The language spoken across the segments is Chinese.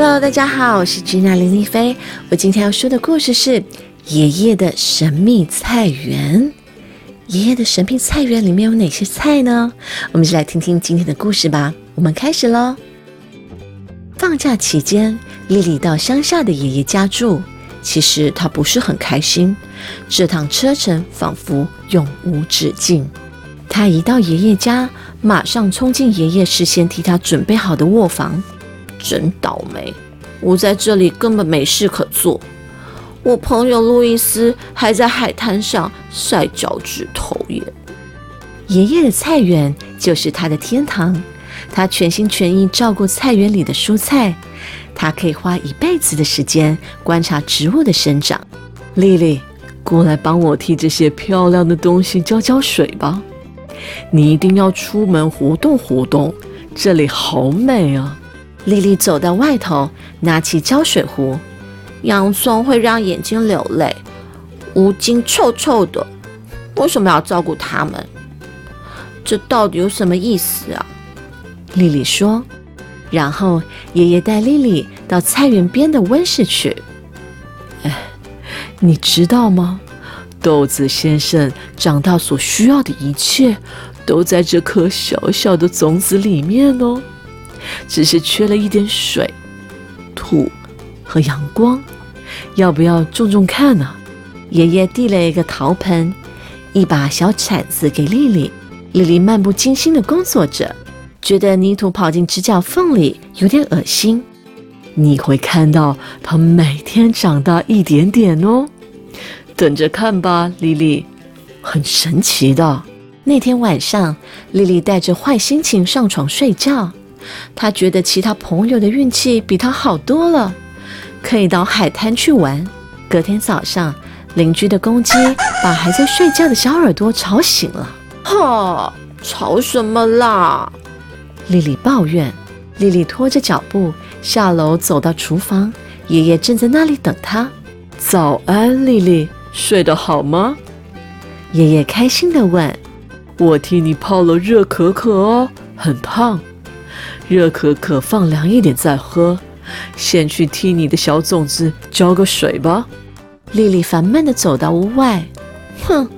Hello，大家好，我是吉娜林丽菲。我今天要说的故事是爷爷的神秘菜园。爷爷的神秘菜园里面有哪些菜呢？我们就来听听今天的故事吧。我们开始喽。放假期间，丽丽到乡下的爷爷家住。其实她不是很开心，这趟车程仿佛永无止境。她一到爷爷家，马上冲进爷爷事先替她准备好的卧房。真倒霉！我在这里根本没事可做。我朋友路易斯还在海滩上晒脚趾头耶。爷爷的菜园就是他的天堂，他全心全意照顾菜园里的蔬菜，他可以花一辈子的时间观察植物的生长。丽丽，过来帮我替这些漂亮的东西浇浇水吧。你一定要出门活动活动，这里好美啊！丽丽走到外头，拿起浇水壶。洋葱会让眼睛流泪，乌金臭臭的，为什么要照顾它们？这到底有什么意思啊？丽丽说。然后爷爷带丽丽到菜园边的温室去。哎，你知道吗？豆子先生长大所需要的一切，都在这颗小小的种子里面哦。只是缺了一点水、土和阳光，要不要种种看呢？爷爷递了一个陶盆、一把小铲子给丽丽。丽丽漫不经心地工作着，觉得泥土跑进指甲缝里有点恶心。你会看到它每天长大一点点哦，等着看吧，丽丽，很神奇的。那天晚上，丽丽带着坏心情上床睡觉。他觉得其他朋友的运气比他好多了，可以到海滩去玩。隔天早上，邻居的公鸡把还在睡觉的小耳朵吵醒了。哈，吵什么啦？丽丽抱怨。丽丽拖着脚步下楼，走到厨房，爷爷正在那里等她。早安，丽丽，睡得好吗？爷爷开心地问。我替你泡了热可可哦，很烫。热可可放凉一点再喝。先去替你的小种子浇个水吧。丽丽烦闷地走到屋外，哼，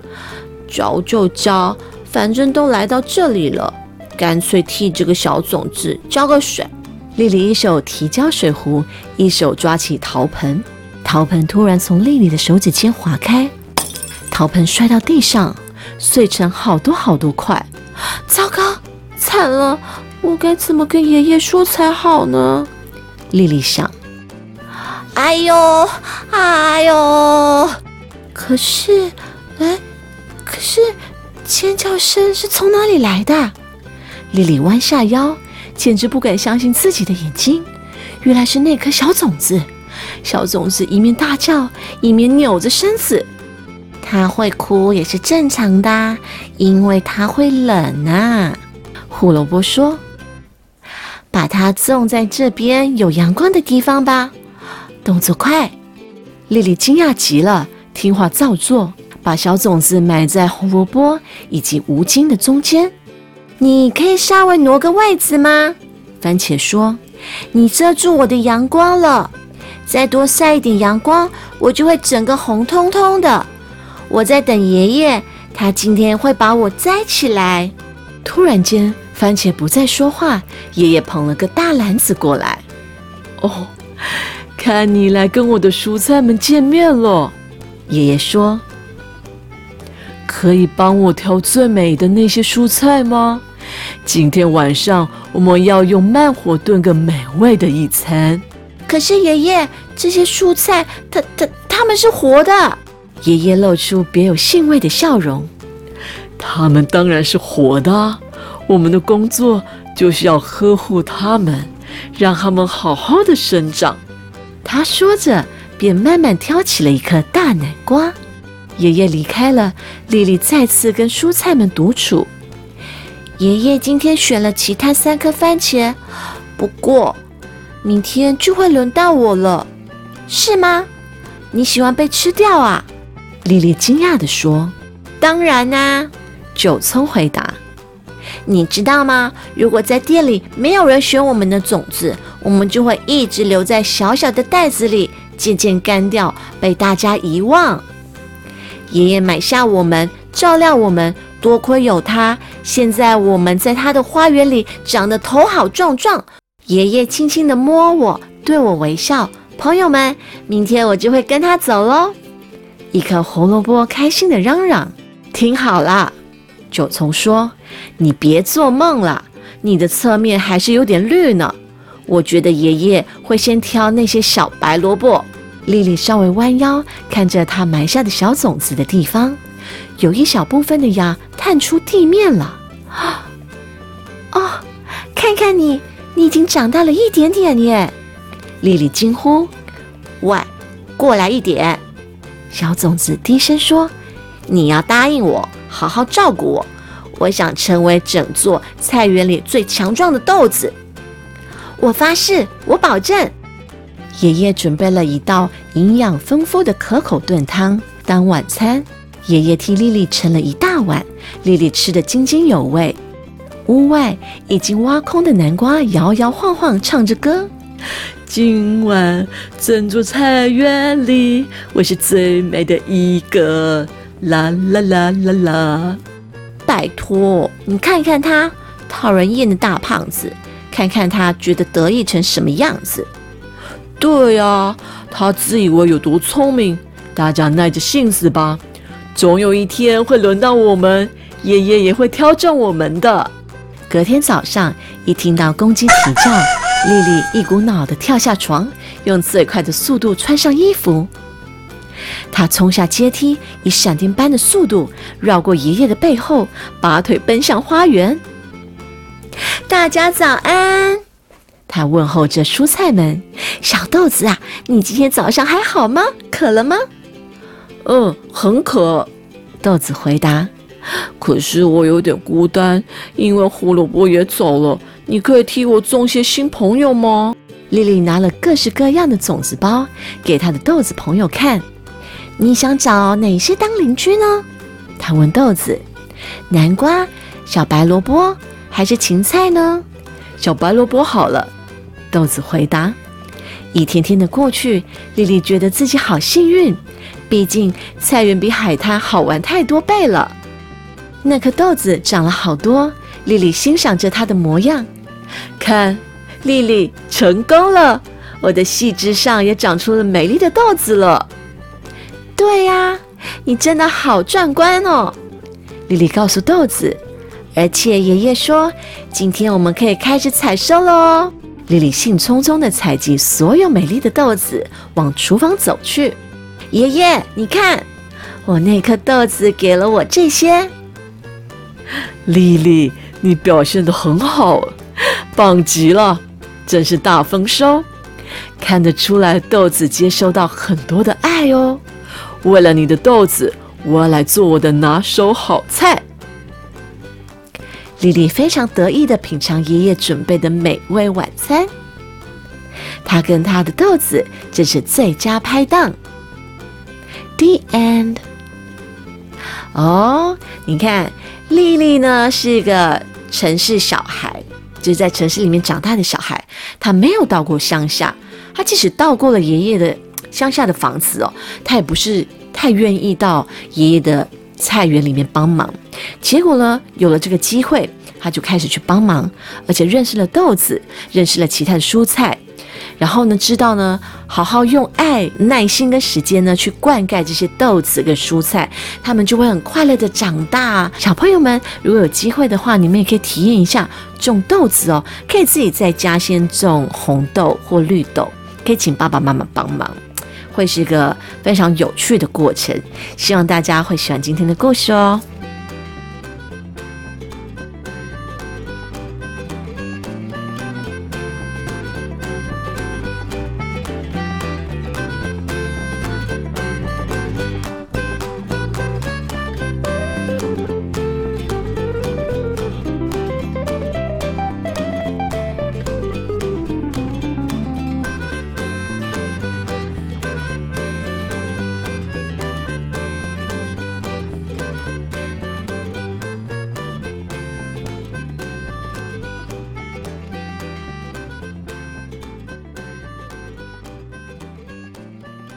浇就浇，反正都来到这里了，干脆替这个小种子浇个水。丽丽一手提浇水壶，一手抓起陶盆，陶盆突然从丽丽的手指间划开，陶盆摔到地上，碎成好多好多块。糟糕，惨了！我该怎么跟爷爷说才好呢？丽丽想。哎呦，哎呦！可是，哎，可是尖叫声是从哪里来的？丽丽弯下腰，简直不敢相信自己的眼睛。原来是那颗小种子。小种子一面大叫，一面扭着身子。它会哭也是正常的，因为它会冷啊。胡萝卜说。把它种在这边有阳光的地方吧，动作快！丽丽惊讶极了，听话照做，把小种子埋在胡萝卜以及无茎的中间。你可以稍微挪个位置吗？番茄说：“你遮住我的阳光了，再多晒一点阳光，我就会整个红彤彤的。我在等爷爷，他今天会把我摘起来。”突然间。番茄不再说话，爷爷捧了个大篮子过来。哦，看你来跟我的蔬菜们见面了，爷爷说：“可以帮我挑最美的那些蔬菜吗？今天晚上我们要用慢火炖个美味的一餐。”可是爷爷，这些蔬菜，它它它们是活的。爷爷露出别有兴味的笑容。它们当然是活的。我们的工作就是要呵护它们，让它们好好的生长。他说着，便慢慢挑起了一颗大南瓜。爷爷离开了，丽丽再次跟蔬菜们独处。爷爷今天选了其他三颗番茄，不过明天就会轮到我了，是吗？你喜欢被吃掉啊？丽丽惊讶地说：“当然啦。”九聪回答。你知道吗？如果在店里没有人选我们的种子，我们就会一直留在小小的袋子里，渐渐干掉，被大家遗忘。爷爷买下我们，照料我们，多亏有他。现在我们在他的花园里长得头好壮壮。爷爷轻轻地摸我，对我微笑。朋友们，明天我就会跟他走喽。一颗胡萝卜开心地嚷嚷：“听好了。”九重说：“你别做梦了，你的侧面还是有点绿呢。我觉得爷爷会先挑那些小白萝卜。”丽丽稍微弯腰看着她埋下的小种子的地方，有一小部分的芽探出地面了。啊！哦，看看你，你已经长大了一点点耶！丽丽惊呼：“喂，过来一点！”小种子低声说：“你要答应我。”好好照顾我，我想成为整座菜园里最强壮的豆子。我发誓，我保证。爷爷准备了一道营养丰富的可口炖汤当晚餐。爷爷替丽丽盛了一大碗，丽丽吃得津津有味。屋外已经挖空的南瓜摇摇晃晃唱着歌：今晚整座菜园里，我是最美的一个。啦啦啦啦啦！拜托，你看看他讨人厌的大胖子，看看他觉得得意成什么样子。对呀，他自以为有多聪明，大家耐着性子吧，总有一天会轮到我们，爷爷也会挑中我们的。隔天早上，一听到公鸡啼叫，丽丽一股脑的跳下床，用最快的速度穿上衣服。他冲下阶梯，以闪电般的速度绕过爷爷的背后，拔腿奔向花园。大家早安！他问候着蔬菜们：“小豆子啊，你今天早上还好吗？渴了吗？”“嗯，很渴。”豆子回答。“可是我有点孤单，因为胡萝卜也走了。你可以替我种些新朋友吗？”丽丽拿了各式各样的种子包给她的豆子朋友看。你想找哪些当邻居呢？他问豆子：“南瓜、小白萝卜还是芹菜呢？”小白萝卜好了，豆子回答。一天天的过去，丽丽觉得自己好幸运，毕竟菜园比海滩好玩太多倍了。那颗豆子长了好多，丽丽欣赏着它的模样。看，丽丽成功了，我的细枝上也长出了美丽的豆子了。对呀，你真的好壮观哦！丽丽告诉豆子，而且爷爷说，今天我们可以开始采收了哦。丽丽兴冲冲地采集所有美丽的豆子，往厨房走去。爷爷，你看，我那颗豆子给了我这些。丽丽，你表现得很好，棒极了，真是大丰收。看得出来，豆子接收到很多的爱哦。为了你的豆子，我要来做我的拿手好菜。丽丽非常得意的品尝爷爷准备的美味晚餐，她跟她的豆子真是最佳拍档。The end。哦，你看，丽丽呢是一个城市小孩，就是在城市里面长大的小孩，她没有到过乡下，她即使到过了爷爷的。乡下的房子哦，她也不是太愿意到爷爷的菜园里面帮忙。结果呢，有了这个机会，他就开始去帮忙，而且认识了豆子，认识了其他的蔬菜。然后呢，知道呢，好好用爱、耐心跟时间呢，去灌溉这些豆子跟蔬菜，他们就会很快乐的长大。小朋友们，如果有机会的话，你们也可以体验一下种豆子哦，可以自己在家先种红豆或绿豆，可以请爸爸妈妈帮忙。会是一个非常有趣的过程，希望大家会喜欢今天的故事哦。